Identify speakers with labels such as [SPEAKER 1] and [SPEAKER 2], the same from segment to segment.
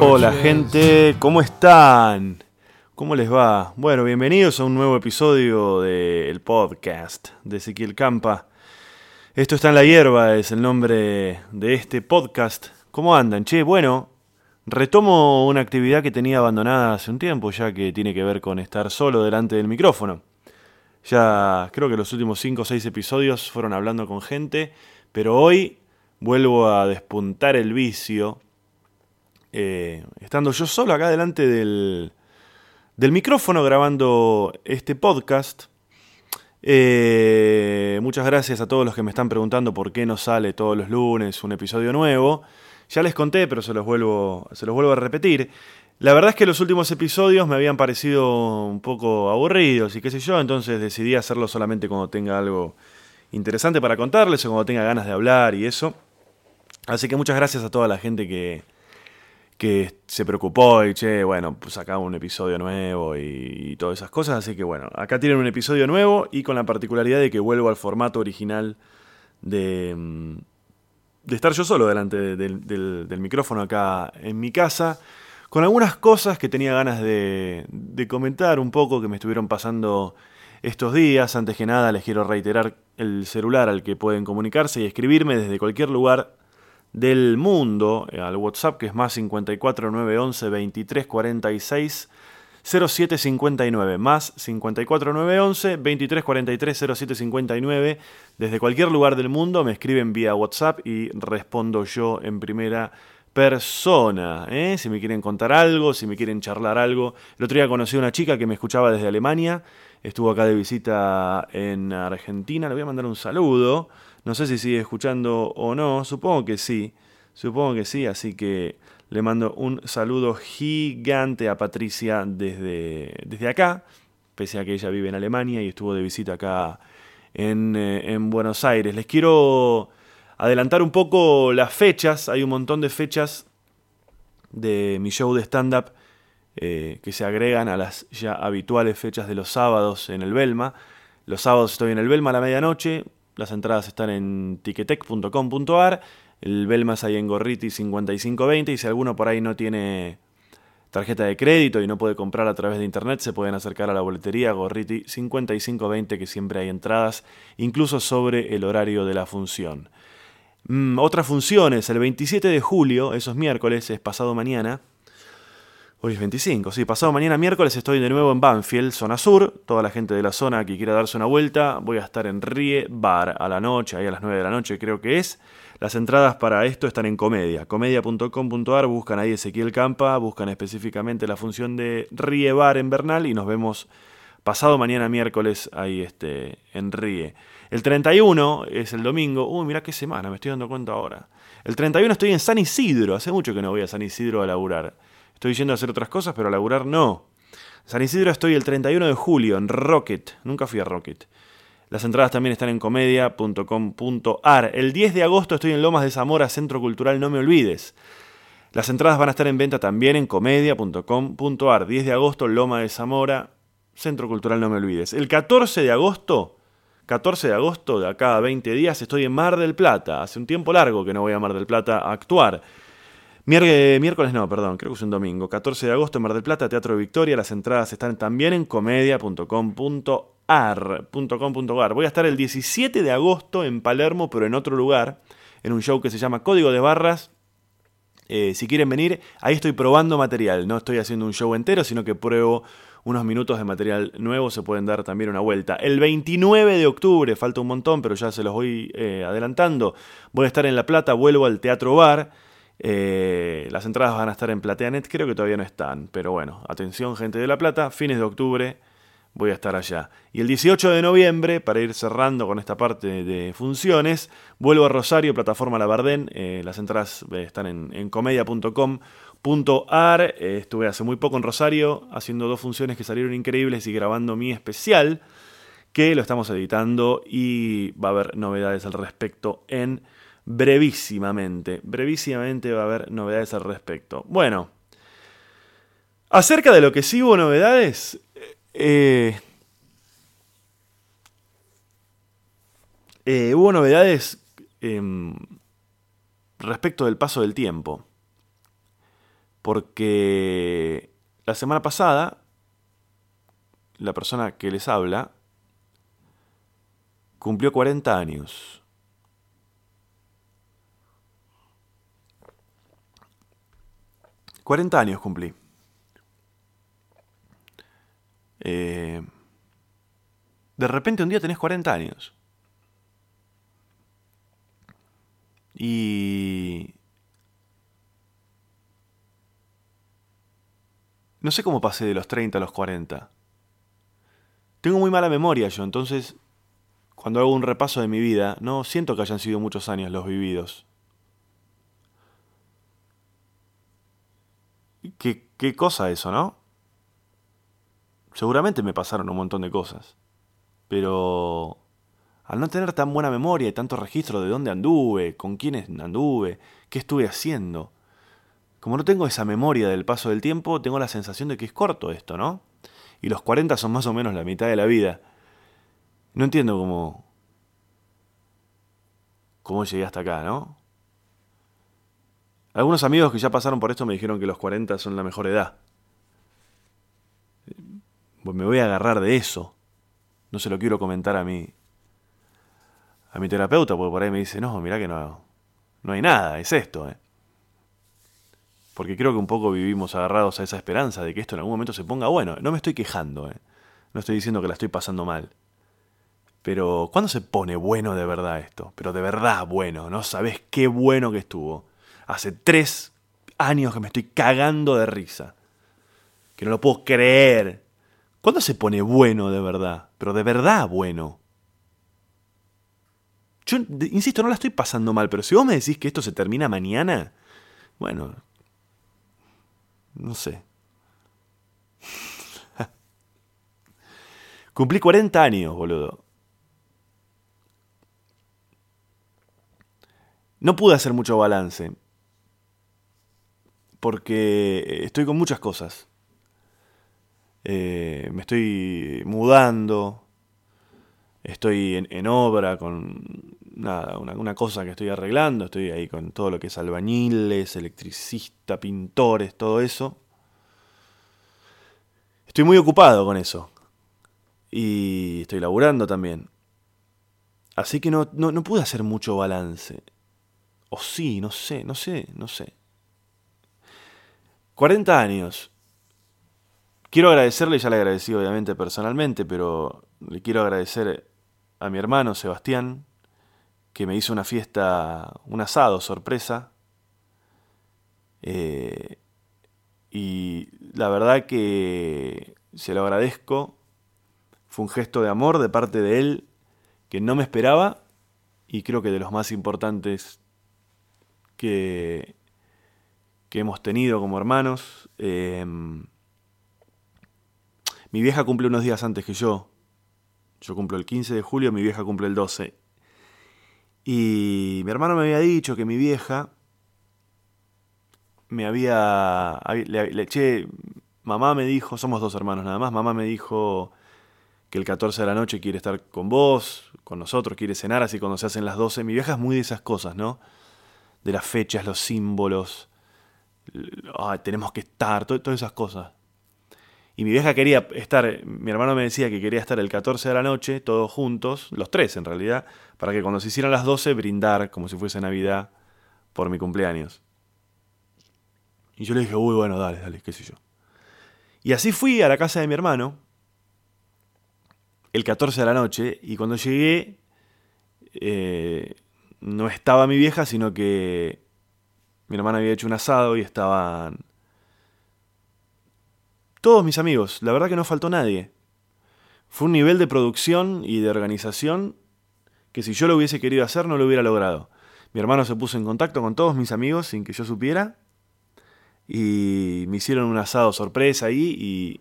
[SPEAKER 1] Hola gente, ¿cómo están? ¿Cómo les va? Bueno, bienvenidos a un nuevo episodio del podcast de Ezequiel Campa. Esto está en la hierba, es el nombre de este podcast. ¿Cómo andan? Che, bueno, retomo una actividad que tenía abandonada hace un tiempo, ya que tiene que ver con estar solo delante del micrófono. Ya creo que los últimos 5 o 6 episodios fueron hablando con gente, pero hoy vuelvo a despuntar el vicio eh, estando yo solo acá delante del, del micrófono grabando este podcast. Eh, muchas gracias a todos los que me están preguntando por qué no sale todos los lunes un episodio nuevo. Ya les conté, pero se los vuelvo, se los vuelvo a repetir. La verdad es que los últimos episodios me habían parecido un poco aburridos y qué sé yo, entonces decidí hacerlo solamente cuando tenga algo interesante para contarles o cuando tenga ganas de hablar y eso. Así que muchas gracias a toda la gente que, que se preocupó y che, bueno, pues acá un episodio nuevo y, todas esas cosas. Así que bueno, acá tienen un episodio nuevo y con la particularidad de que vuelvo al formato original de, mm, de estar yo solo delante de- del, micrófono acá en mi casa. Con algunas cosas que tenía ganas de comentar un poco que me estuvieron pasando estos días. Antes que nada les quiero reiterar el celular al que pueden comunicarse y escribirme desde cualquier lugar del mundo eh, al WhatsApp que es más 54 911 23 46 0759 más 54 911 23 43 0759 desde cualquier lugar del mundo me escriben vía WhatsApp y respondo yo en primera persona ¿eh? si me quieren contar algo si me quieren charlar algo. El otro día conocí a una chica que me escuchaba desde Alemania estuvo acá de visita en Argentina. Le voy a mandar un saludo no sé si sigue escuchando o no supongo que sí Supongo que sí, así que le mando un saludo gigante a Patricia desde, desde acá, pese a que ella vive en Alemania y estuvo de visita acá en, eh, en Buenos Aires. Les quiero adelantar un poco las fechas, hay un montón de fechas de mi show de stand-up eh, que se agregan a las ya habituales fechas de los sábados en el Belma. Los sábados estoy en el Belma a la medianoche, las entradas están en tiquetec.com.ar, el Belma es ahí en Gorriti 5520 y si alguno por ahí no tiene tarjeta de crédito y no puede comprar a través de internet, se pueden acercar a la boletería Gorriti 5520 que siempre hay entradas, incluso sobre el horario de la función. Mm, otras funciones, el 27 de julio, eso es miércoles, es pasado mañana. Hoy es 25, sí, pasado mañana miércoles estoy de nuevo en Banfield, zona sur. Toda la gente de la zona que quiera darse una vuelta, voy a estar en Rie Bar a la noche, ahí a las 9 de la noche creo que es. Las entradas para esto están en Comedia, comedia.com.ar, buscan ahí Ezequiel Campa, buscan específicamente la función de Rie Bar en Bernal y nos vemos pasado mañana miércoles ahí este, en Rie. El 31 es el domingo. Uy, mirá qué semana, me estoy dando cuenta ahora. El 31 estoy en San Isidro. Hace mucho que no voy a San Isidro a laburar. Estoy yendo a hacer otras cosas, pero a laburar no. San Isidro estoy el 31 de julio en Rocket. Nunca fui a Rocket. Las entradas también están en comedia.com.ar. El 10 de agosto estoy en Lomas de Zamora, Centro Cultural No Me Olvides. Las entradas van a estar en venta también en comedia.com.ar. 10 de agosto, Loma de Zamora, Centro Cultural No Me Olvides. El 14 de agosto, 14 de agosto, de acá a 20 días, estoy en Mar del Plata. Hace un tiempo largo que no voy a Mar del Plata a actuar. Miércoles no, perdón, creo que es un domingo. 14 de agosto en Mar del Plata, Teatro Victoria. Las entradas están también en comedia.com.ar. .com.ar. Voy a estar el 17 de agosto en Palermo, pero en otro lugar, en un show que se llama Código de Barras. Eh, si quieren venir, ahí estoy probando material. No estoy haciendo un show entero, sino que pruebo unos minutos de material nuevo. Se pueden dar también una vuelta. El 29 de octubre, falta un montón, pero ya se los voy eh, adelantando. Voy a estar en La Plata, vuelvo al Teatro Bar. Eh, las entradas van a estar en PlateaNet, creo que todavía no están. Pero bueno, atención, gente de La Plata, fines de octubre voy a estar allá. Y el 18 de noviembre, para ir cerrando con esta parte de funciones, vuelvo a Rosario, plataforma Labardén. Eh, las entradas eh, están en, comedia.com.ar. Estuve hace muy poco en Rosario haciendo dos funciones que salieron increíbles y grabando mi especial, que lo estamos editando y va a haber novedades al respecto en brevísimamente. Brevísimamente va a haber novedades al respecto. Bueno, acerca de lo que sí hubo novedades, eh, Eh, hubo novedades em, respecto del paso del tiempo. Porque la semana pasada, la persona que les habla cumplió 40 años. ...40 años cumplí. Eh, de repente un día tenés 40 años. Y... No sé cómo pasé de los 30 a los 40. Tengo muy mala memoria yo, entonces cuando hago un repaso de mi vida, no siento que hayan sido muchos años los vividos. ¿Qué, qué cosa eso, no? Seguramente me pasaron un montón de cosas. Pero al no tener tan buena memoria y tanto registro de dónde anduve, con quiénes anduve, qué estuve haciendo, como no tengo esa memoria del paso del tiempo, tengo la sensación de que es corto esto, ¿no? Y los 40 son más o menos la mitad de la vida. No entiendo cómo. cómo llegué hasta acá, ¿no? Algunos amigos que ya pasaron por esto me dijeron que los 40 son la mejor edad. Pues me voy a agarrar de eso. No se lo quiero comentar a mi. a mi terapeuta, porque por ahí me dice, no, mira que no. no hay nada, es esto, ¿eh? Porque creo que un poco vivimos agarrados a esa esperanza de que esto en algún momento se ponga bueno. No me estoy quejando, ¿eh? No estoy diciendo que la estoy pasando mal. Pero, ¿cuándo se pone bueno de verdad esto? Pero de verdad bueno, ¿no? ¿Sabes qué bueno que estuvo? Hace tres años que me estoy cagando de risa. Que no lo puedo creer. ¿Cuándo se pone bueno de verdad? Pero de verdad bueno. Yo, insisto, no la estoy pasando mal, pero si vos me decís que esto se termina mañana, bueno, no sé. Cumplí 40 años, boludo. No pude hacer mucho balance. Porque estoy con muchas cosas. Eh, me estoy mudando. Estoy en, obra con nada, una, una, cosa que estoy arreglando. Estoy ahí con todo lo que es albañiles, electricista, pintores, todo eso. Estoy muy ocupado con eso. Y estoy laburando también. Así que no, no, no pude hacer mucho balance. O sí, no sé, no sé, no sé. 40 años. Quiero agradecerle, ya le agradecí obviamente personalmente, pero le quiero agradecer a mi hermano Sebastián, que me hizo una fiesta, un asado sorpresa. Eh, y la verdad que se lo agradezco. Fue un gesto de amor de parte de él que no me esperaba y creo que de los más importantes que, que hemos tenido como hermanos. Em, mi vieja cumple unos días antes que yo. Yo cumplo el 15 de julio, mi vieja cumple el 12. Y mi hermano me había dicho que mi vieja me había... Le, le. Mamá me dijo, somos dos hermanos nada más, mamá me dijo que el 14 de la noche quiere estar con vos, con nosotros, quiere cenar, así cuando se hacen las 12. Mi vieja es muy de esas cosas, ¿no? de las fechas, los símbolos, tenemos que estar, todas esas cosas. Y mi vieja quería estar, mi hermano me decía que quería estar el 14 de la noche, todos juntos, los tres en realidad, para que cuando se hicieran las 12 brindar como si fuese Navidad por mi cumpleaños. Y yo le dije, uy, bueno, dale, dale, qué sé yo. Y así fui a la casa de mi hermano, el 14 de la noche, y cuando llegué, eh, no estaba mi vieja, sino que mi hermana había hecho un asado y estaban todos mis amigos. La verdad que no faltó nadie. Fue un nivel de producción y de organización que si yo lo hubiese querido hacer no lo hubiera logrado. Mi hermano se puso en contacto con todos mis amigos sin que yo supiera y me hicieron un asado sorpresa ahí y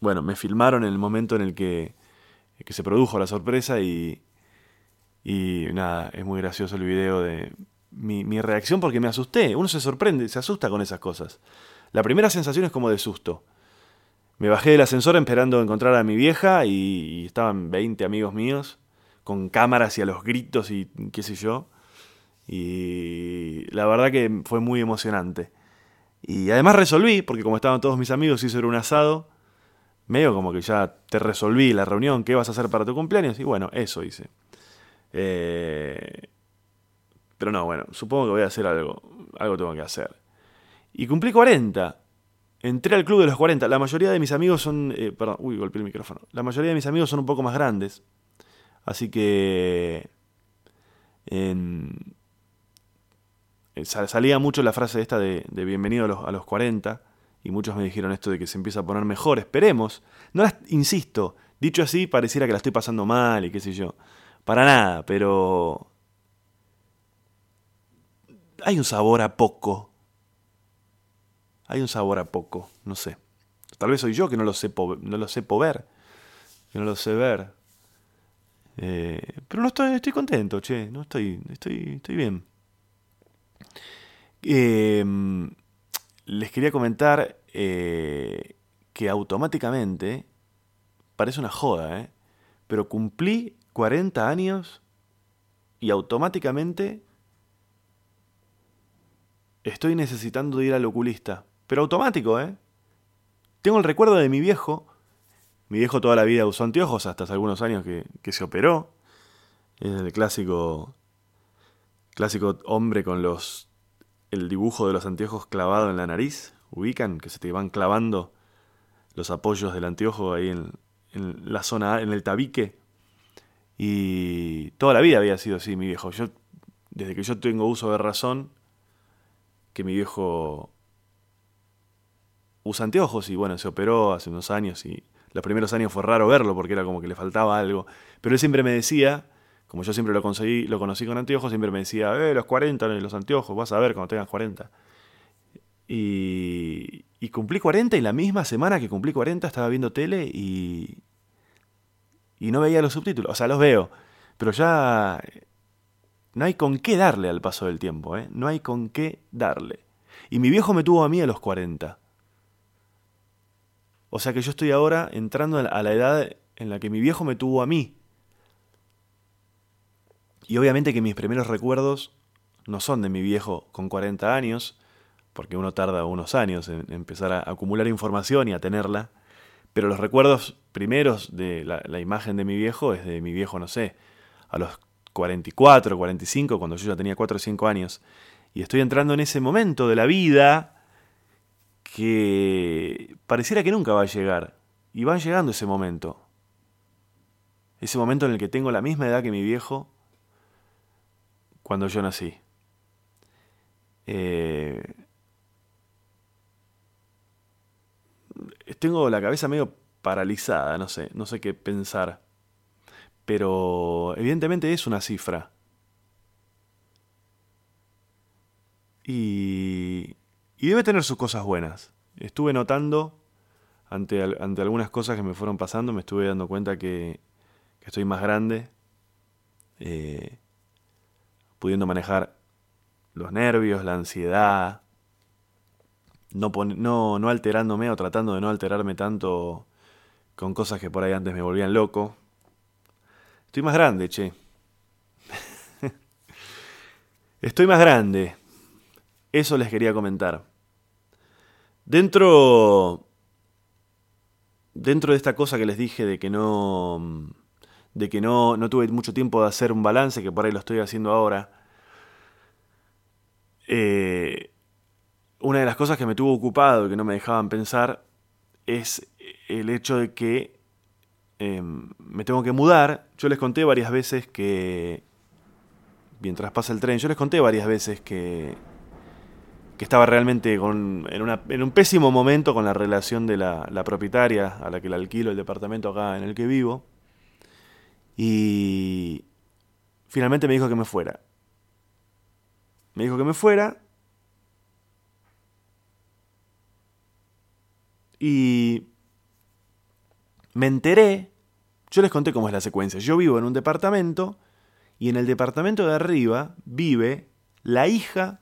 [SPEAKER 1] bueno, me filmaron en el momento en el que, que se produjo la sorpresa y, y nada, es muy gracioso el video de mi, reacción porque me asusté. Uno se sorprende, se asusta con esas cosas. La primera sensación es como de susto. Me bajé del ascensor esperando encontrar a mi vieja y, estaban 20 amigos míos con cámaras y a los gritos y qué sé yo. Y la verdad que fue muy emocionante. Y además resolví, porque como estaban todos mis amigos, hice un asado. Medio como que ya te resolví la reunión, ¿qué vas a hacer para tu cumpleaños? Y bueno, eso hice. Eh, pero no, bueno, supongo que voy a hacer algo. Algo tengo que hacer. Y cumplí 40. Entré al club de los 40. La mayoría de mis amigos son... Eh, perdón, uy, golpeé el micrófono. La mayoría de mis amigos son un poco más grandes. Así que... En, eh, salía mucho la frase esta de, bienvenido a los, a los 40 y muchos me dijeron esto de que se empieza a poner mejor, esperemos. No las, insisto, dicho así pareciera que la estoy pasando mal y qué sé yo. Para nada, pero hay un sabor a poco. Hay un sabor a poco, no sé. Tal vez soy yo que no lo sé, no lo sé ver, que no lo sé ver. Eh, pero no estoy, estoy contento, che, no estoy, estoy, estoy bien. Em, les quería comentar eh, que automáticamente, parece una joda, ¿eh? pero cumplí 40 años y automáticamente estoy necesitando ir al oculista. Pero automático, ¿eh? Tengo el recuerdo de mi viejo. Mi viejo toda la vida usó anteojos, hasta hace algunos años que, que se operó. Es el clásico, clásico hombre con los el dibujo de los anteojos clavado en la nariz. Ubican que se te van clavando los apoyos del anteojo ahí en, la zona, en el tabique. Y toda la vida había sido así, mi viejo. Yo, desde que yo tengo uso de razón, que mi viejo usa anteojos y bueno, se operó hace unos años y los primeros años fue raro verlo porque era como que le faltaba algo. Pero él siempre me decía, como yo siempre lo conseguí, lo conocí con anteojos, siempre me decía, eh, los 40 los anteojos, vas a ver cuando tengas 40. Y, y cumplí 40 y la misma semana que cumplí 40 estaba viendo tele y, y no veía los subtítulos. O sea, los veo, pero ya no hay con qué darle al paso del tiempo, ¿eh? No hay con qué darle. Y mi viejo me tuvo a mí a los 40. O sea que yo estoy ahora entrando a la edad en la que mi viejo me tuvo a mí. Y obviamente que mis primeros recuerdos no son de mi viejo con 40 años, porque uno tarda unos años en empezar a acumular información y a tenerla, pero los recuerdos primeros de la, imagen de mi viejo es de mi viejo, no sé, a los 44, 45, cuando yo ya tenía 4 o 5 años. Y estoy entrando en ese momento de la vida que pareciera que nunca va a llegar. Y va llegando ese momento. Ese momento en el que tengo la misma edad que mi viejo cuando yo nací. Eh, tengo la cabeza medio paralizada, no sé, no sé qué pensar. Pero evidentemente es una cifra. Y y debe tener sus cosas buenas. Estuve notando, ante, ante algunas cosas que me fueron pasando, me estuve dando cuenta que, estoy más grande, eh, pudiendo manejar los nervios, la ansiedad, no, no, no alterándome o tratando de no alterarme tanto con cosas que por ahí antes me volvían loco. Estoy más grande, che. Estoy más grande. Eso les quería comentar. Dentro. Dentro de esta cosa que les dije de que no. de que no, no tuve mucho tiempo de hacer un balance, que por ahí lo estoy haciendo ahora. Eh, una de las cosas que me tuvo ocupado y que no me dejaban pensar es el hecho de que em, me tengo que mudar. Yo les conté varias veces que, mientras pasa el tren, yo les conté varias veces que que estaba realmente con, en, un pésimo momento con la relación de la, propietaria a la que le alquilo el departamento acá en el que vivo. Y finalmente me dijo que me fuera. Me dijo que me fuera. Y me enteré, yo les conté cómo es la secuencia. Yo vivo en un departamento y en el departamento de arriba vive la hija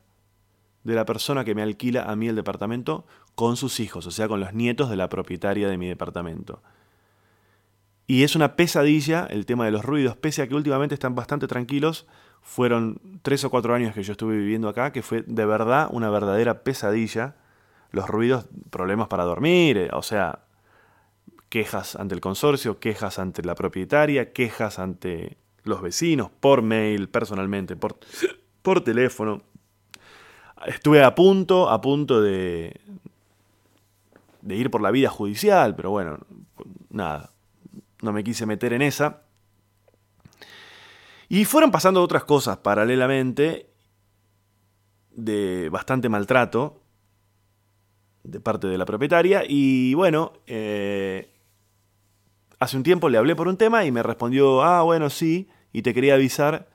[SPEAKER 1] de la persona que me alquila a mí el departamento con sus hijos, o sea, con los nietos de la propietaria de mi departamento. Y es una pesadilla el tema de los ruidos, pese a que últimamente están bastante tranquilos. Fueron tres o cuatro años que yo estuve viviendo acá, que fue de verdad una verdadera pesadilla. Los ruidos, problemas para dormir, eh, o sea, quejas ante el consorcio, quejas ante la propietaria, quejas ante los vecinos, por mail, personalmente, por, por teléfono. Estuve a punto, a punto de, de ir por la vida judicial, pero bueno, nada, no me quise meter en esa. Y fueron pasando otras cosas paralelamente de bastante maltrato de parte de la propietaria y bueno, eh, hace un tiempo le hablé por un tema y me respondió, ah, bueno, sí, y te quería avisar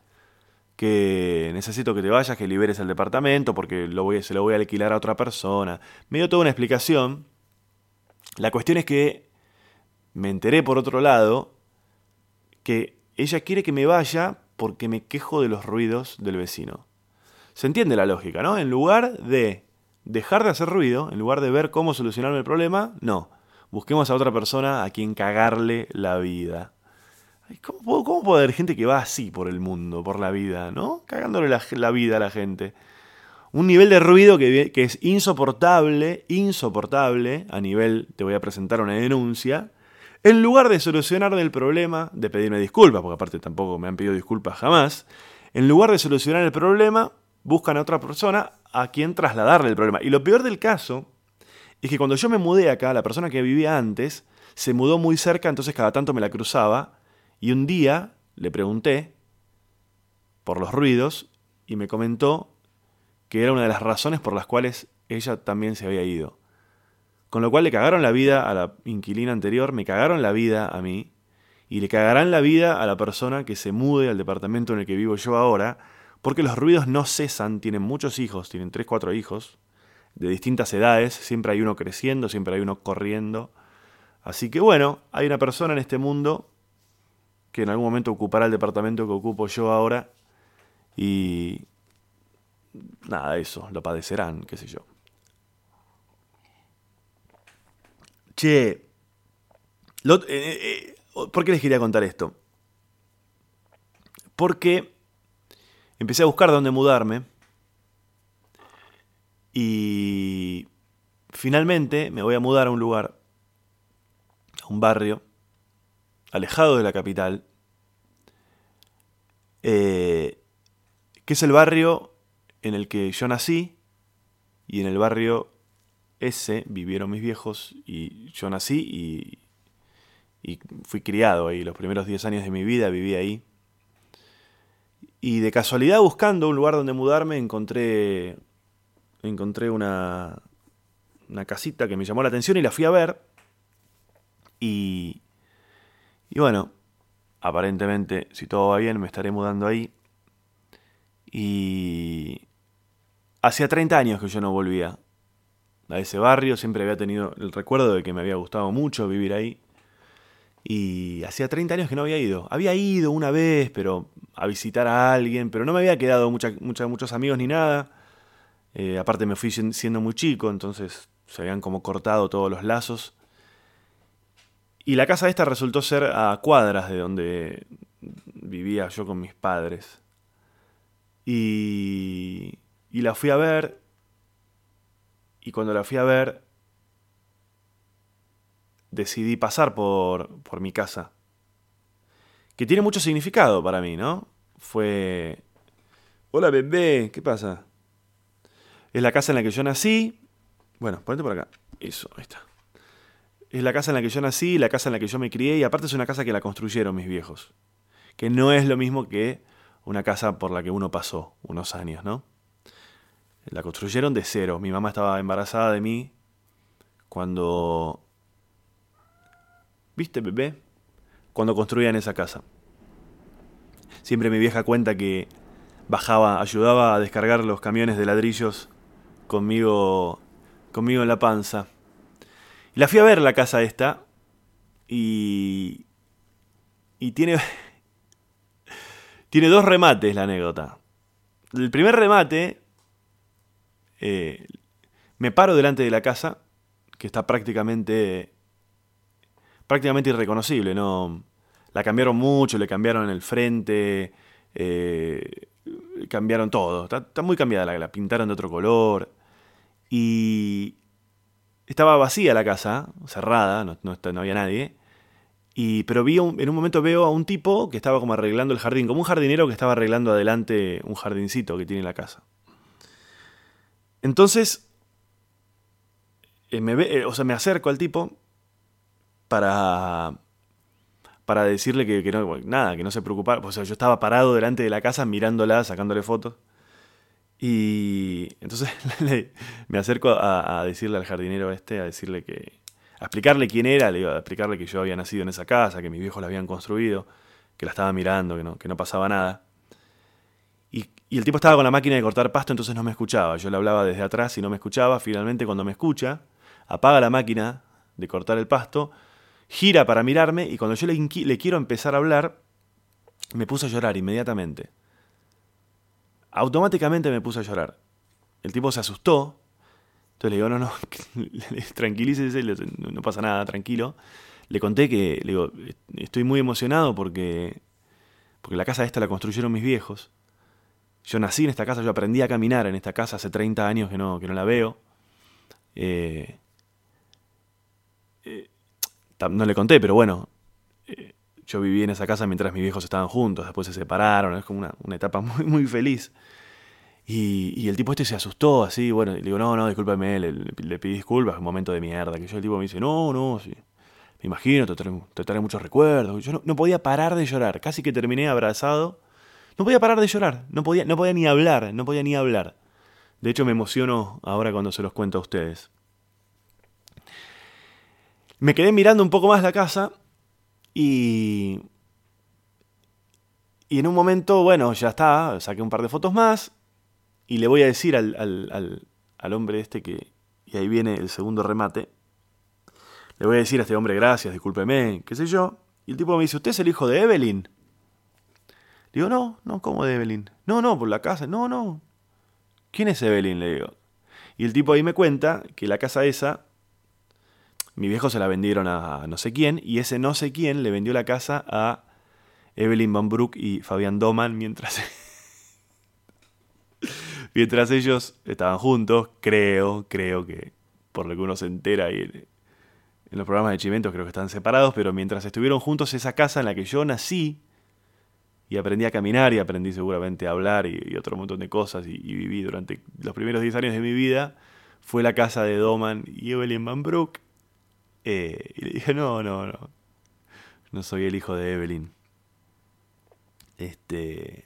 [SPEAKER 1] que necesito que te vayas, que liberes el departamento porque lo voy, se lo voy a alquilar a otra persona. Me dio toda una explicación. La cuestión es que me enteré por otro lado que ella quiere que me vaya porque me quejo de los ruidos del vecino. Se entiende la lógica, ¿no? En lugar de dejar de hacer ruido, en lugar de ver cómo solucionarme el problema, no. Busquemos a otra persona a quien cagarle la vida. ¿Cómo, puede haber gente que va así por el mundo, por la vida, ¿no? Cagándole la, vida a la gente. Un nivel de ruido que, que es insoportable, insoportable, a nivel, te voy a presentar una denuncia, en lugar de solucionar el problema, de pedirme disculpas, porque aparte tampoco me han pedido disculpas jamás, en lugar de solucionar el problema, buscan a otra persona a quien trasladarle el problema. Y lo peor del caso es que cuando yo me mudé acá, la persona que vivía antes se mudó muy cerca, entonces cada tanto me la cruzaba, y un día le pregunté por los ruidos y me comentó que era una de las razones por las cuales ella también se había ido. Con lo cual le cagaron la vida a la inquilina anterior, me cagaron la vida a mí, y le cagarán la vida a la persona que se mude al departamento en el que vivo yo ahora, porque los ruidos no cesan, tienen muchos hijos, tienen 3, 4 hijos, de distintas edades, siempre hay uno creciendo, siempre hay uno corriendo. Así que bueno, hay una persona en este mundo que en algún momento ocupará el departamento que ocupo yo ahora y nada, eso, lo padecerán, qué sé yo. Che, eh, eh, ¿por qué les quería contar esto? Porque empecé a buscar dónde mudarme y finalmente me voy a mudar a un lugar, a un barrio, alejado de la capital, eh, que es el barrio en el que yo nací y en el barrio ese vivieron mis viejos y yo nací y, fui criado ahí. Los primeros 10 años de mi vida viví ahí. Y de casualidad buscando un lugar donde mudarme encontré, encontré una, una casita que me llamó la atención y la fui a ver. Y, y bueno, aparentemente, si todo va bien, me estaré mudando ahí. Y hacía 30 años que yo no volvía a ese barrio, siempre había tenido el recuerdo de que me había gustado mucho vivir ahí. Y hacía 30 años que no había ido. Había ido una vez, pero a visitar a alguien, pero no me había quedado muchos amigos ni nada. Eh, aparte me fui siendo muy chico, entonces se habían como cortado todos los lazos. Y la casa esta resultó ser a cuadras de donde vivía yo con mis padres. Y, y la fui a ver y cuando la fui a ver, decidí pasar por, por mi casa. Que tiene mucho significado para mí, ¿no? Fue... Hola bebé, ¿qué pasa? Es la casa en la que yo nací. Bueno, ponete por acá. Eso, ahí está. Es la casa en la que yo nací, la casa en la que yo me crié y aparte es una casa que la construyeron mis viejos. Que no es lo mismo que una casa por la que uno pasó unos años, ¿no? La construyeron de cero. Mi mamá estaba embarazada de mí cuando... ¿Viste, bebé? Cuando construían esa casa. Siempre mi vieja cuenta que bajaba, ayudaba a descargar los camiones de ladrillos conmigo, conmigo en la panza. Y la fui a ver la casa esta y, y tiene, tiene dos remates la anécdota. El primer remate eh, me paro delante de la casa, que está prácticamente prácticamente irreconocible, ¿no? La cambiaron mucho, le cambiaron el frente, eh, cambiaron todo. Está, muy cambiada, la, la pintaron de otro color. Y estaba vacía la casa, cerrada, no, no, había nadie. Y, pero vi en un momento veo a un tipo que estaba como arreglando el jardín, como un jardinero que estaba arreglando adelante un jardincito que tiene la casa. Entonces, eh, me eh, o sea, me acerco al tipo para, para decirle que, no, nada, que no se preocupara. O sea, yo estaba parado delante de la casa mirándola, sacándole fotos. Y entonces me acerco a, decirle al jardinero este, a decirle que. a explicarle quién era, le digo, a explicarle que yo había nacido en esa casa, que mis viejos la habían construido, que la estaba mirando, que no, que no pasaba nada. Y, el tipo estaba con la máquina de cortar pasto, entonces no me escuchaba. Yo le hablaba desde atrás y no me escuchaba. Finalmente, cuando me escucha, apaga la máquina de cortar el pasto, gira para mirarme y cuando yo le, le quiero empezar a hablar, me puse a llorar inmediatamente. Automáticamente me puse a llorar. El tipo se asustó. Entonces le digo, no, no, tranquilícese, no pasa nada, tranquilo. Le conté que, le digo, estoy muy emocionado porque, porque la casa esta la construyeron mis viejos. Yo nací en esta casa, yo aprendí a caminar en esta casa hace 30 años que no, que no la veo. Eh, eh, no le conté, pero bueno, eh, yo viví en esa casa mientras mis viejos estaban juntos, después se separaron, es como una, etapa muy, muy feliz. Y, el tipo este se asustó así, bueno, le digo, no, no, discúlpeme, le, le, pedí disculpas, un momento de mierda, que yo el tipo me dice, no, no, sí, me imagino, te trae, muchos recuerdos. Yo no, podía parar de llorar, casi que terminé abrazado. No podía parar de llorar, no podía, no podía ni hablar, no podía ni hablar. De hecho, me emociono ahora cuando se los cuento a ustedes. Me quedé mirando un poco más la casa y... Y en un momento, bueno, ya está, saqué un par de fotos más y le voy a decir al, al, al, hombre este que... Y ahí viene el segundo remate. Le voy a decir a este hombre gracias, discúlpeme, qué sé yo. Y el tipo me dice, ¿usted es el hijo de Evelyn? Digo, no, no, ¿cómo de Evelyn? No, no, por la casa, no, no. ¿Quién es Evelyn? Le digo. Y el tipo ahí me cuenta que la casa esa mi viejo se la vendieron a no sé quién y ese no sé quién le vendió la casa a Evelyn Van Broek y Fabián Doman mientras, mientras ellos estaban juntos. Creo, creo que por lo que uno se entera y en, los programas de Chimentos creo que están separados, pero mientras estuvieron juntos esa casa en la que yo nací y aprendí a caminar y aprendí seguramente a hablar y, otro montón de cosas y, viví durante los primeros 10 años de mi vida, fue la casa de Doman y Evelyn Van Broek eh, y le dije, no, no, no. No soy el hijo de Evelyn. Este.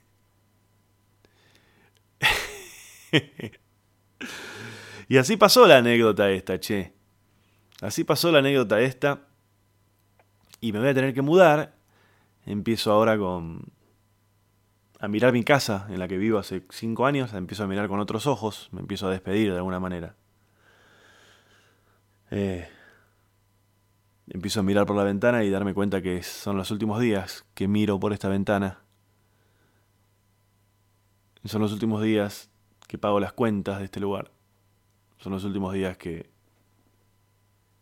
[SPEAKER 1] y así pasó la anécdota esta, che. Así pasó la anécdota esta. Y me voy a tener que mudar. Empiezo ahora con. a mirar mi casa en la que vivo hace cinco años. Empiezo a mirar con otros ojos. Me empiezo a despedir de alguna manera. Eh, empiezo a mirar por la ventana y darme cuenta que son los últimos días que miro por esta ventana. Son los últimos días que pago las cuentas de este lugar. Son los últimos días que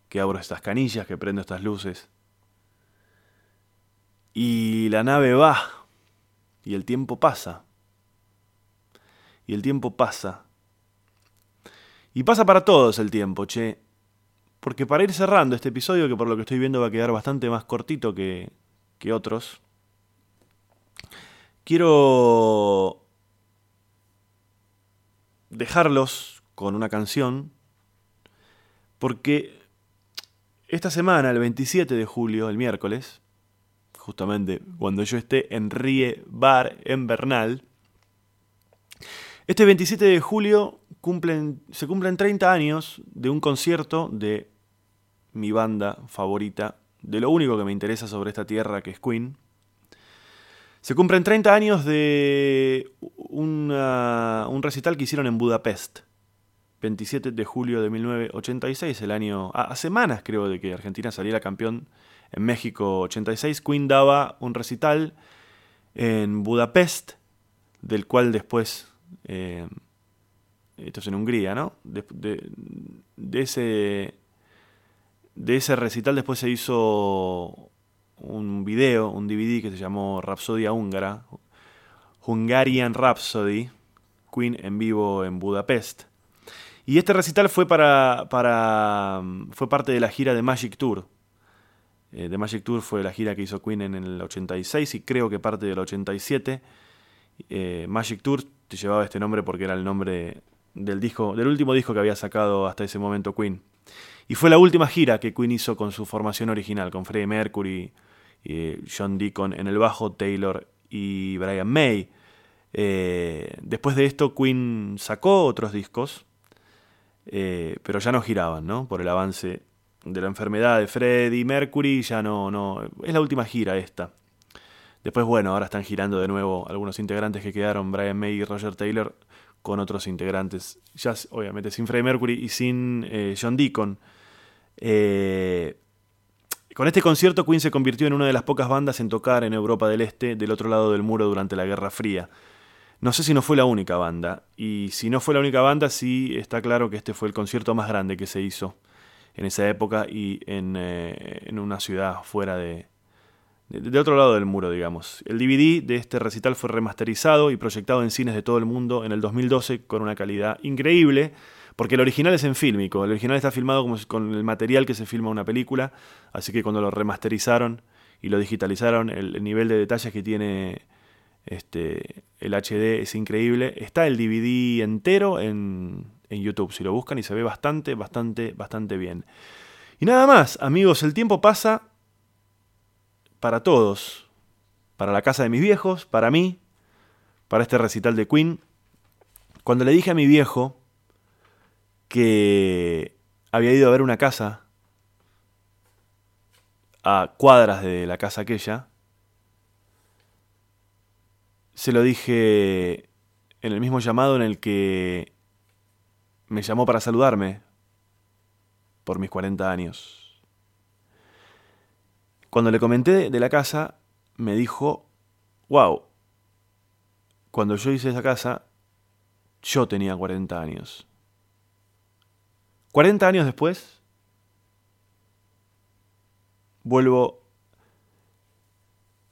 [SPEAKER 1] que abro estas canillas, que prendo estas luces. Y la nave va. Y el tiempo pasa. Y el tiempo pasa. Y pasa para todos el tiempo, che. Porque para ir cerrando este episodio, que por lo que estoy viendo va a quedar bastante más cortito que, que otros, quiero dejarlos con una canción, porque esta semana, el 27 de julio, el miércoles, justamente cuando yo esté en Rie Bar en Bernal, este 27 de julio se cumplen 30 años de un concierto de mi banda favorita, de lo único que me interesa sobre esta tierra que es Queen. Se cumplen 30 años de un recital que hicieron en Budapest, 27 de julio de 1986, el año... a semanas creo de que Argentina saliera campeón en México 86, Queen daba un recital en Budapest, del cual después eh, esto es en Hungría, ¿no? De, ese, de ese recital después se hizo un video, un DVD que se llamó Rapsodia Húngara, Hungarian Rhapsody, Queen en vivo en Budapest. Y este recital fue para, para fue parte de la gira de Magic Tour. Eh, The Magic Tour fue la gira que hizo Queen en el 86 y creo que parte del 87. Eh, Magic Tour te llevaba este nombre porque era el nombre del disco, del último disco que había sacado hasta ese momento Queen. Y fue la última gira que Queen hizo con su formación original, con Freddie Mercury, eh, John Deacon en el bajo, Taylor y Brian May. Eh, después de esto, Queen sacó otros discos, eh, pero ya no giraban, ¿no? Por el avance de la enfermedad de Freddie Mercury, ya no, no. Es la última gira esta. Después, bueno, ahora están girando de nuevo algunos integrantes que quedaron, Brian May y Roger Taylor, con otros integrantes, ya obviamente sin Freddie Mercury y sin John Deacon. Eh, con este concierto Queen se convirtió en una de las pocas bandas en tocar en Europa del Este del otro lado del muro durante la Guerra Fría. No sé si no fue la única banda, y si no fue la única banda, sí está claro que este fue el concierto más grande que se hizo en esa época y en, eh, en una ciudad fuera de, de, otro lado del muro, digamos. El DVD de este recital fue remasterizado y proyectado en cines de todo el mundo en el 2012 con una calidad increíble. Porque el original es en fílmico, el original está filmado como con el material que se filma una película, así que cuando lo remasterizaron y lo digitalizaron, el, nivel de detalles que tiene este, el HD es increíble. Está el DVD entero en, en YouTube, si lo buscan, y se ve bastante, bastante, bastante bien. Y nada más, amigos, el tiempo pasa para todos, para la casa de mis viejos, para mí, para este recital de Queen. Cuando le dije a mi viejo, que había ido a ver una casa a cuadras de la casa aquella, se lo dije en el mismo llamado en el que me llamó para saludarme por mis 40 años. Cuando le comenté de la casa, me dijo, wow, cuando yo hice esa casa, yo tenía 40 años. 40 años después, vuelvo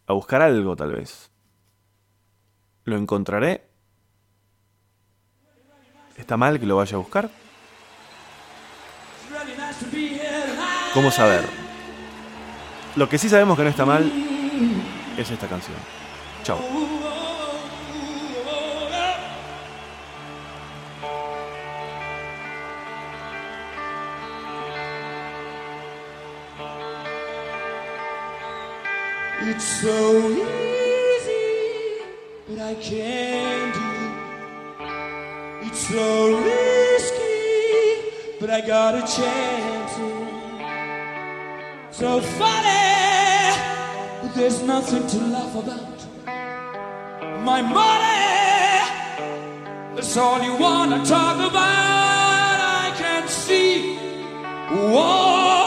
[SPEAKER 1] a buscar algo tal vez. ¿Lo encontraré? ¿Está mal que lo vaya a buscar? ¿Cómo saber? Lo que sí sabemos que no está mal es esta canción. Chao.
[SPEAKER 2] It's so easy, but I can't do it. It's so risky, but I got a chance it. So funny, there's nothing to laugh about. My money, that's all you wanna talk about. I can see what